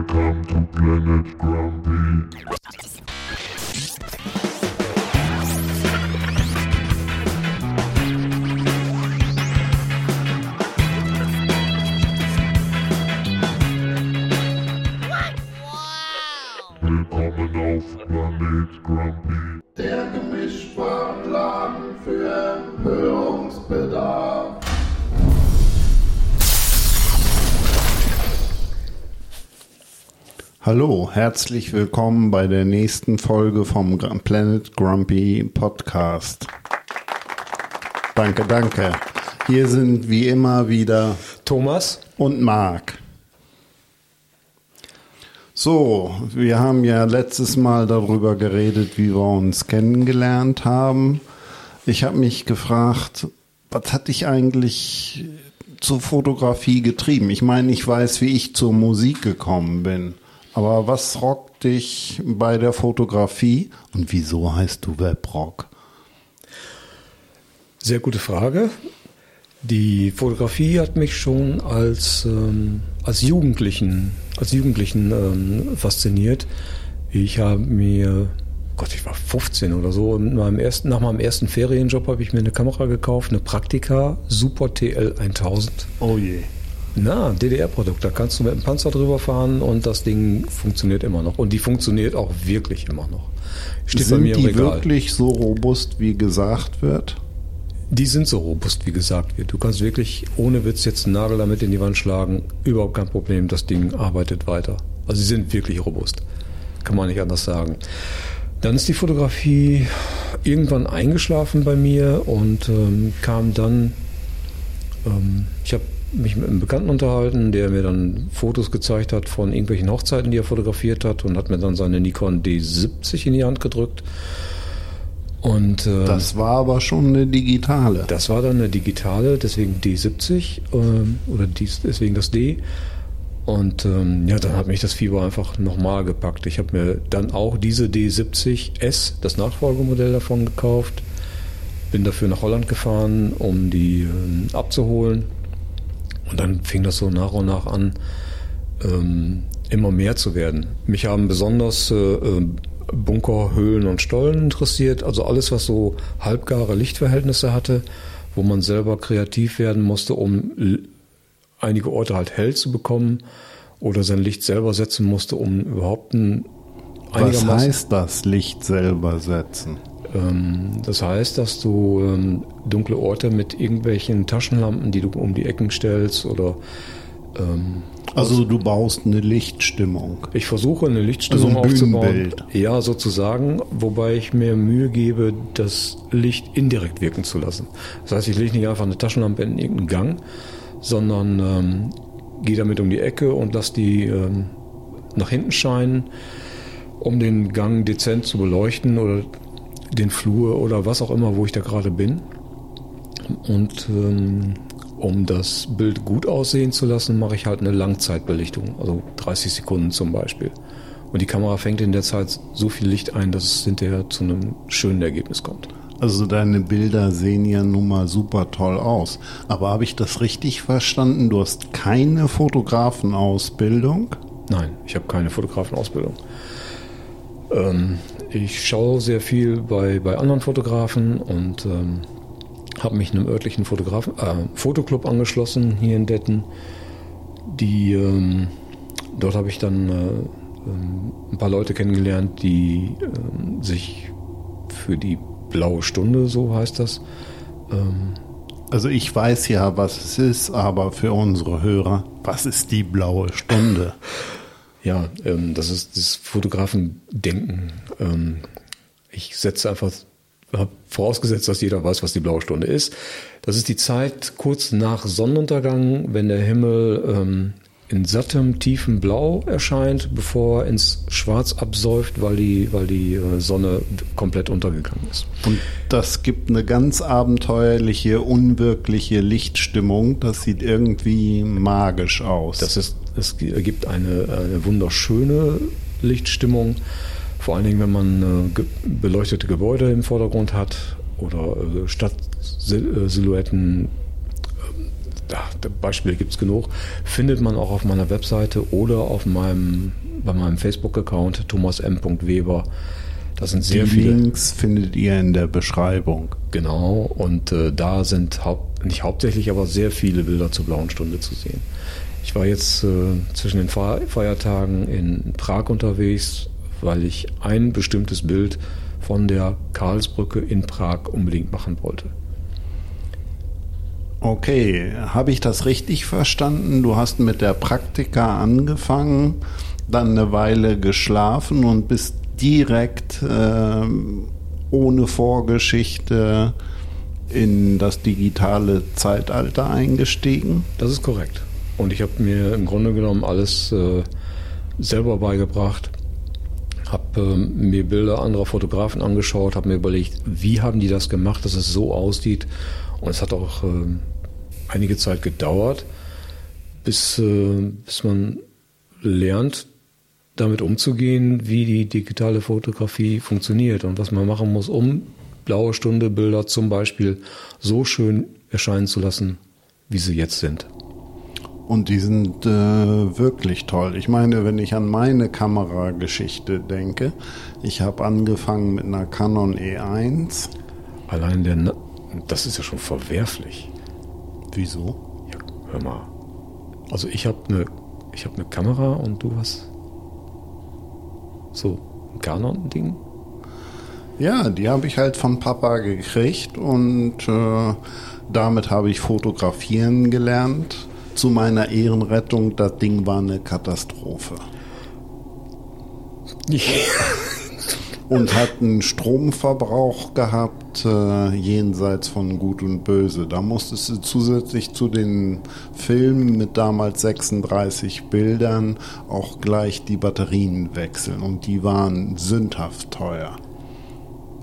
Welcome to Planet Grumpy. Willkommen auf Planet Grumpy. Hallo, herzlich willkommen bei der nächsten Folge vom Planet Grumpy Podcast. Danke, danke. Hier sind wie immer wieder Thomas? und Marc. So, wir haben ja letztes Mal darüber geredet, wie wir uns kennengelernt haben. Ich habe mich gefragt, was hat dich eigentlich zur Fotografie getrieben? Ich meine, ich weiß, wie ich zur Musik gekommen bin. Aber was rockt dich bei der Fotografie? Und wieso heißt du Webrock? Sehr gute Frage. Die Fotografie hat mich schon als, ähm, als Jugendlichen, als Jugendlichen ähm, fasziniert. Ich habe mir, Gott, ich war 15 oder so, in meinem ersten, nach meinem ersten Ferienjob habe ich mir eine Kamera gekauft, eine Praktika Super TL 1000. Oh je. Na, DDR-Produkt, da kannst du mit dem Panzer drüber fahren und das Ding funktioniert immer noch. Und die funktioniert auch wirklich immer noch. Steht bei Sind mir im die Regal. wirklich so robust, wie gesagt wird? Die sind so robust, wie gesagt wird. Du kannst wirklich ohne Witz jetzt einen Nagel damit in die Wand schlagen. Überhaupt kein Problem. Das Ding arbeitet weiter. Also sie sind wirklich robust. Kann man nicht anders sagen. Dann ist die Fotografie irgendwann eingeschlafen bei mir und ähm, kam dann. Ähm, ich habe mich mit einem Bekannten unterhalten, der mir dann Fotos gezeigt hat von irgendwelchen Hochzeiten, die er fotografiert hat und hat mir dann seine Nikon D70 in die Hand gedrückt. Und äh, Das war aber schon eine digitale. das war dann eine digitale, deswegen D70 ähm, oder dies, deswegen das D. Und ähm, ja, dann hat mich das Fieber einfach nochmal gepackt. Ich habe mir dann auch diese D70S, das Nachfolgemodell davon gekauft. Bin dafür nach Holland gefahren, um die ähm, abzuholen. Und dann fing das so nach und nach an, ähm, immer mehr zu werden. Mich haben besonders äh, äh, Bunker, Höhlen und Stollen interessiert. Also alles, was so halbgare Lichtverhältnisse hatte, wo man selber kreativ werden musste, um einige Orte halt hell zu bekommen oder sein Licht selber setzen musste, um überhaupt ein Was heißt das, Licht selber setzen? Ähm, das heißt, dass du ähm, dunkle Orte mit irgendwelchen Taschenlampen, die du um die Ecken stellst oder ähm, Also du baust eine Lichtstimmung. ich versuche eine Lichtstimmung Also ein aufzubauen. Bühnenbild. Ja, sozusagen, wobei ich mir Mühe gebe, das Licht indirekt wirken zu lassen. Das heißt, ich lege nicht einfach eine Taschenlampe in irgendeinen Gang, sondern ähm, gehe damit um die Ecke und lasse die ähm, nach hinten scheinen, um den Gang dezent zu beleuchten oder den Flur oder was auch immer, wo ich da gerade bin. Und ähm, um das Bild gut aussehen zu lassen, mache ich halt eine Langzeitbelichtung, also 30 Sekunden zum Beispiel. Und die Kamera fängt in der Zeit so viel Licht ein, dass es hinterher zu einem schönen Ergebnis kommt. Also deine Bilder sehen ja nun mal super toll aus. Aber habe ich das richtig verstanden? Du hast keine Fotografenausbildung? Nein, ich habe keine Fotografenausbildung. Ähm, ich schaue sehr viel bei, bei anderen Fotografen und ähm, habe mich einem örtlichen Fotografen, äh, Fotoclub angeschlossen hier in Detten. Die, ähm, dort habe ich dann äh, ähm, ein paar Leute kennengelernt, die ähm, sich für die blaue Stunde, so heißt das, ähm, Also ich weiß ja, was es ist, aber für unsere Hörer, was ist die blaue Stunde? Ja, ähm, das ist das Fotografendenken. Ähm, ich setze einfach, habe vorausgesetzt, dass jeder weiß, was die blaue Stunde ist. Das ist die Zeit kurz nach Sonnenuntergang, wenn der Himmel ähm, in sattem, tiefem Blau erscheint, bevor er ins Schwarz absäuft, weil die, weil die äh, Sonne komplett untergegangen ist. Und das gibt eine ganz abenteuerliche, unwirkliche Lichtstimmung. Das sieht irgendwie magisch aus. Das ist, es ergibt eine, eine wunderschöne Lichtstimmung, vor allen Dingen, wenn man äh, ge beleuchtete Gebäude im Vordergrund hat oder äh, Stadtsilhouetten. ach, Beispiele gibt es genug, findet man auch auf meiner Webseite oder auf meinem, bei meinem Facebook-Account Thomas M. Weber. Das sind sehr Die viele. Links findet ihr in der Beschreibung. Genau, und äh, da sind haupt, nicht hauptsächlich, aber sehr viele Bilder zur blauen Stunde zu sehen. Ich war jetzt äh, zwischen den Fe- Feiertagen in Prag unterwegs, weil ich ein bestimmtes Bild von der Karlsbrücke in Prag unbedingt machen wollte. Okay, habe ich das richtig verstanden? Du hast mit der Praktika angefangen, dann eine Weile geschlafen und bist direkt ähm, ohne Vorgeschichte in das digitale Zeitalter eingestiegen. Das ist korrekt. Und ich habe mir im Grunde genommen alles äh, selber beigebracht, habe ähm, mir Bilder anderer Fotografen angeschaut, habe mir überlegt, wie haben die das gemacht, dass es so aussieht. Und es hat auch ähm, einige Zeit gedauert, bis, äh, bis man lernt, damit umzugehen, wie die digitale Fotografie funktioniert und was man machen muss, um blaue Stunde Bilder zum Beispiel so schön erscheinen zu lassen, wie sie jetzt sind. Und die sind äh, wirklich toll. Ich meine, wenn ich an meine Kamerageschichte denke, ich habe angefangen mit einer Canon E1. Allein der, Na das ist ja schon verwerflich. Wieso? Ja, hör mal. Also ich habe eine, ich habe eine Kamera und du hast so ein Canon-Ding. Ja, die habe ich halt von Papa gekriegt und äh, damit habe ich fotografieren gelernt. Zu meiner Ehrenrettung, das Ding war eine Katastrophe. und hat einen Stromverbrauch gehabt äh, jenseits von Gut und Böse. Da musstest du zusätzlich zu den Filmen mit damals 36 Bildern auch gleich die Batterien wechseln und die waren sündhaft teuer.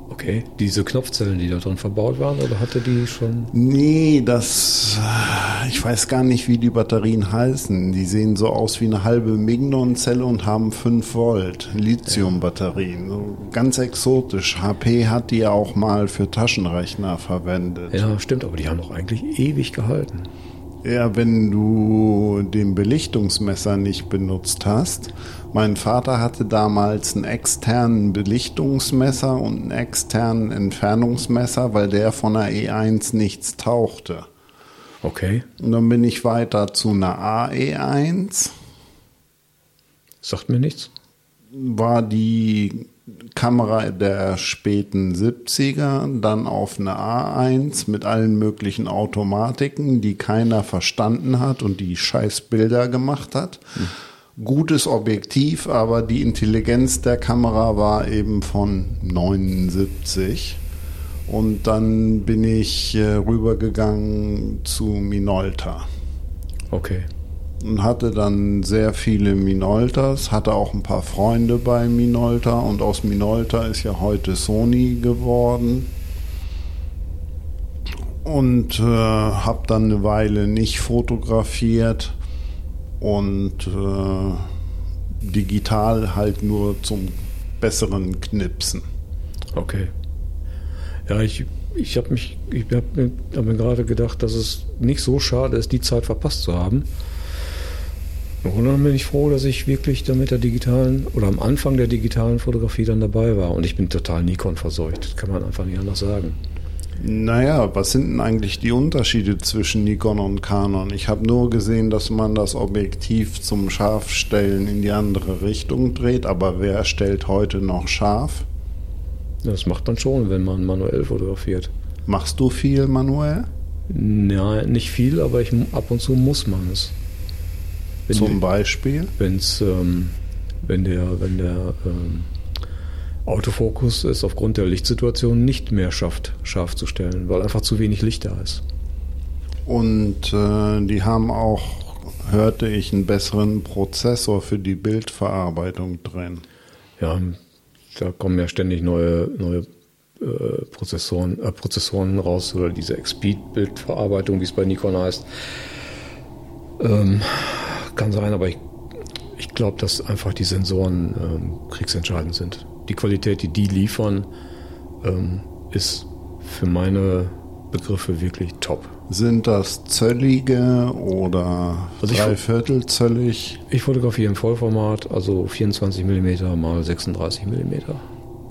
Okay, diese Knopfzellen, die da drin verbaut waren, oder hatte die schon? Nee, das. Ich weiß gar nicht, wie die Batterien heißen. Die sehen so aus wie eine halbe Mignon-Zelle und haben 5 Volt. Lithium-Batterien. So ganz exotisch. HP hat die ja auch mal für Taschenrechner verwendet. Ja, stimmt, aber die haben doch eigentlich ewig gehalten. Ja, wenn du den Belichtungsmesser nicht benutzt hast. Mein Vater hatte damals einen externen Belichtungsmesser und einen externen Entfernungsmesser, weil der von der E1 nichts tauchte. Okay, Und dann bin ich weiter zu einer AE1. sagt mir nichts. War die Kamera der späten 70er, dann auf eine A1 mit allen möglichen Automatiken, die keiner verstanden hat und die scheiß Bilder gemacht hat. Gutes Objektiv, aber die Intelligenz der Kamera war eben von 79. Und dann bin ich äh, rübergegangen zu Minolta Okay. Und hatte dann sehr viele Minoltas, hatte auch ein paar Freunde bei Minolta und aus Minolta ist ja heute Sony geworden. Und äh, habe dann eine Weile nicht fotografiert und äh, digital halt nur zum besseren Knipsen. Okay. Ja, ich, ich habe mich, mir, hab mir gerade gedacht, dass es nicht so schade ist, die Zeit verpasst zu haben. Und dann bin ich froh, dass ich wirklich dann mit der digitalen oder am Anfang der digitalen Fotografie dann dabei war. Und ich bin total Nikon verseucht. Das kann man einfach nicht anders sagen. Naja, was sind denn eigentlich die Unterschiede zwischen Nikon und Canon? Ich habe nur gesehen, dass man das Objektiv zum Scharfstellen in die andere Richtung dreht, aber wer stellt heute noch scharf? Das macht man schon, wenn man manuell fotografiert. Machst du viel manuell? Ja, nicht viel, aber ich, ab und zu muss man es. Wenn Zum Beispiel? wenn's, ähm, wenn der, wenn der ähm, Autofokus es aufgrund der Lichtsituation nicht mehr schafft, scharf zu stellen, weil einfach zu wenig Licht da ist. Und äh, die haben auch, hörte ich, einen besseren Prozessor für die Bildverarbeitung drin. Ja, da kommen ja ständig neue, neue äh, Prozessoren, äh, Prozessoren raus oder diese X-Speed-Bildverarbeitung, wie es bei Nikon heißt. Ähm, kann sein, aber ich, ich glaube, dass einfach die Sensoren ähm, kriegsentscheidend sind. Die Qualität, die die liefern, ähm, ist für meine Begriffe wirklich top. Sind das zöllige oder Also ich- dreiviertelzöllig? Ich fotografiere im Vollformat, also 24 mm mal 36 mm.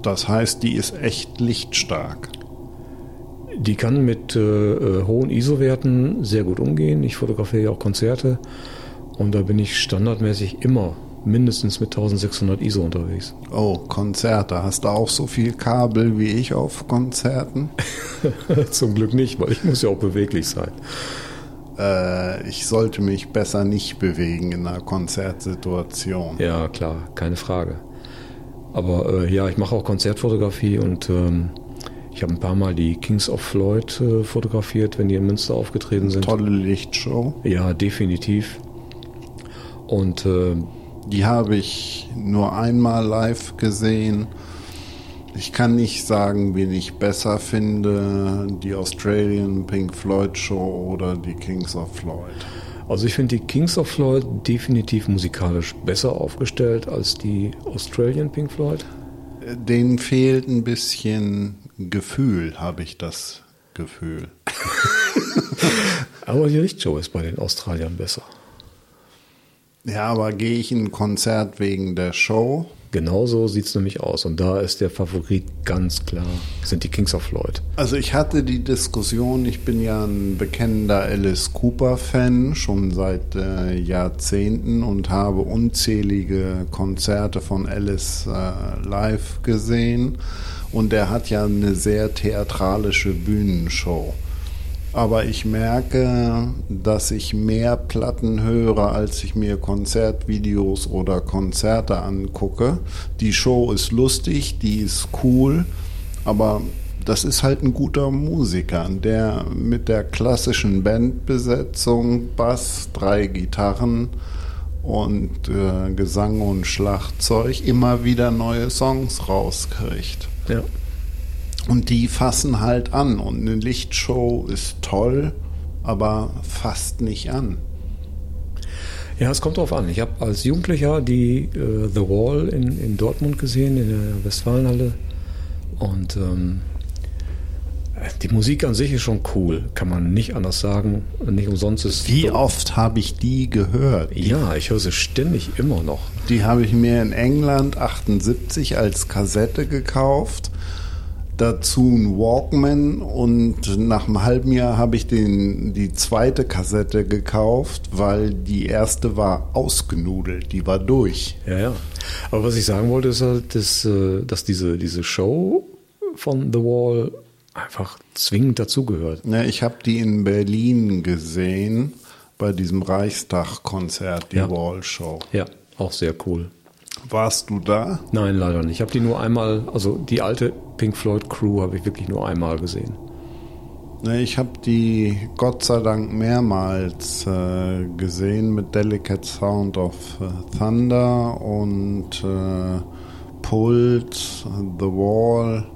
Das heißt, die ist echt lichtstark. Die kann mit äh, äh, hohen ISO-Werten sehr gut umgehen. Ich fotografiere ja auch Konzerte und da bin ich standardmäßig immer mindestens mit 1600 ISO unterwegs. Oh, Konzerte. Hast du auch so viel Kabel wie ich auf Konzerten? Zum Glück nicht, weil ich muss ja auch beweglich sein. Äh, ich sollte mich besser nicht bewegen in einer Konzertsituation. Ja, klar, keine Frage. Aber äh, ja, ich mache auch Konzertfotografie und ähm, ich habe ein paar Mal die Kings of Floyd äh, fotografiert, wenn die in Münster aufgetreten sind. Tolle Lichtshow. Ja, definitiv. Und äh, Die habe ich nur einmal live gesehen. Ich kann nicht sagen, wen ich besser finde, die Australian Pink Floyd Show oder die Kings of Floyd. also ich finde die Kings of Floyd definitiv musikalisch besser aufgestellt als die Australian Pink Floyd. Denen fehlt ein bisschen Gefühl, habe ich das Gefühl. Aber die Lichtshow ist bei den Australiern besser. Ja, aber gehe ich in ein Konzert wegen der Show? Genauso sieht es nämlich aus. Und da ist der Favorit ganz klar, sind die Kings of Floyd. Also ich hatte die Diskussion, ich bin ja ein bekennender Alice Cooper-Fan, schon seit äh, Jahrzehnten und habe unzählige Konzerte von Alice äh, live gesehen. Und er hat ja eine sehr theatralische Bühnenshow. Aber ich merke, dass ich mehr Platten höre, als ich mir Konzertvideos oder Konzerte angucke. Die Show ist lustig, die ist cool, aber das ist halt ein guter Musiker, der mit der klassischen Bandbesetzung, Bass, drei Gitarren und äh, Gesang und Schlagzeug immer wieder neue Songs rauskriegt. Ja. Und die fassen halt an. Und eine Lichtshow ist toll, aber fasst nicht an. Ja, es kommt drauf an. Ich habe als Jugendlicher die äh, The Wall in, in Dortmund gesehen, in der Westfalenhalle. Und ähm, die Musik an sich ist schon cool, kann man nicht anders sagen. Nicht umsonst ist. Wie oft habe ich die gehört? Ja, ich höre sie ständig immer noch. Die habe ich mir in England 78 als Kassette gekauft. Dazu ein Walkman und nach einem halben Jahr habe ich den, die zweite Kassette gekauft, weil die erste war ausgenudelt, die war durch. Ja, ja. Aber was ich sagen wollte, ist halt, dass, äh, dass diese, diese Show von The Wall einfach zwingend dazugehört. Ne, ich habe die in Berlin gesehen bei diesem Reichstag-Konzert, die Ja. Wall Show. Ja, auch sehr cool. Warst du da? Nein, leider nicht. Ich habe die nur einmal, also die alte Pink Floyd Crew habe ich wirklich nur einmal gesehen. Ich habe die Gott sei Dank mehrmals äh, gesehen mit Delicate Sound of äh, Thunder und äh, Pult, The Wall.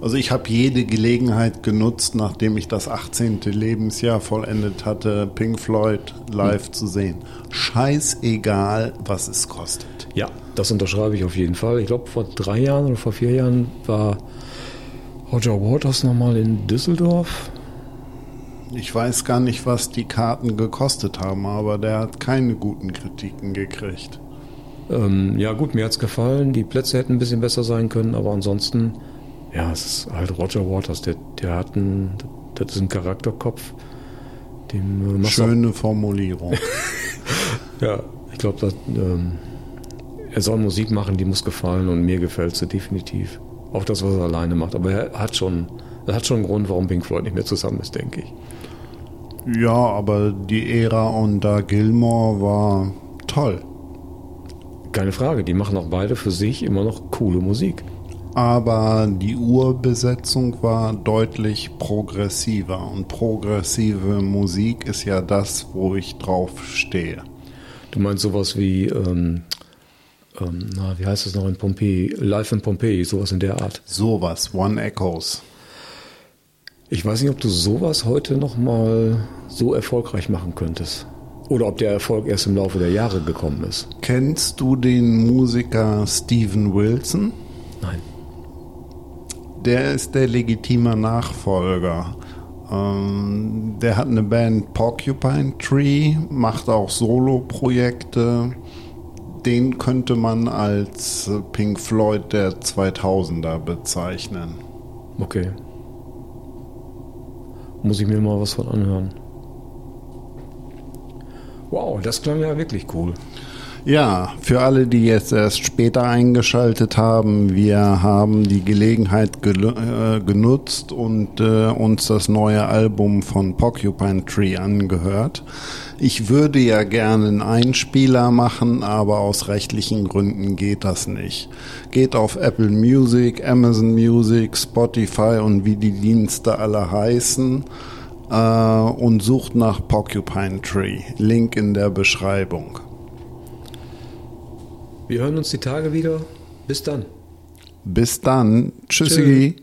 Also ich habe jede Gelegenheit genutzt, nachdem ich das 18. Lebensjahr vollendet hatte, Pink Floyd live zu sehen. Scheißegal, was es kostet. Ja, das unterschreibe ich auf jeden Fall. Ich glaube, vor drei Jahren oder vor vier Jahren war Roger Waters nochmal in Düsseldorf. Ich weiß gar nicht, was die Karten gekostet haben, aber der hat keine guten Kritiken gekriegt. Ähm, ja, gut, mir hat's gefallen. Die Plätze hätten ein bisschen besser sein können, aber ansonsten, ja, es ist halt Roger Waters. Der, der hat einen, das ist ein Charakterkopf. Dem äh, Schöne Formulierung. Ja, ich glaube, ähm, er soll Musik machen, die muss gefallen und mir gefällt sie definitiv. Auch das, was er alleine macht. Aber er hat schon, er hat schon einen Grund, warum Pink Floyd nicht mehr zusammen ist, denke ich. Ja, aber die Ära unter Gilmore war toll. Keine Frage, die machen auch beide für sich immer noch coole Musik. Aber die Urbesetzung war deutlich progressiver. Und progressive Musik ist ja das, wo ich drauf stehe. Du meinst sowas wie, ähm, ähm, na, wie heißt es noch in Pompeji? Live in Pompeji, sowas in der Art. Sowas, One Echoes. Ich weiß nicht, ob du sowas heute nochmal so erfolgreich machen könntest. Oder ob der Erfolg erst im Laufe der Jahre gekommen ist. Kennst du den Musiker Steven Wilson? Nein. Der ist der legitime Nachfolger Ähm, der hat eine Band Porcupine Tree, macht auch Solo-Projekte. Den könnte man als Pink Floyd der 2000er bezeichnen. Okay. Muss ich mir mal was von anhören. Wow, das klang ja wirklich cool. Ja, für alle, die jetzt erst später eingeschaltet haben, wir haben die Gelegenheit gel- äh, genutzt und äh, uns das neue Album von Porcupine Tree angehört. Ich würde ja gerne einen Einspieler machen, aber aus rechtlichen Gründen geht das nicht. Geht auf Apple Music, Amazon Music, Spotify und wie die Dienste alle heißen äh, und sucht nach Porcupine Tree. Link in der Beschreibung. Wir hören uns die Tage wieder. Bis dann. Bis dann. Tschüssi.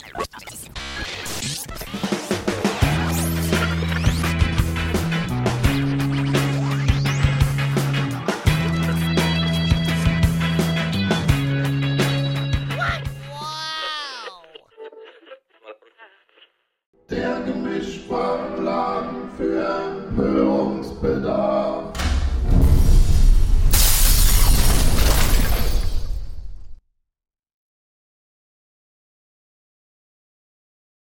Der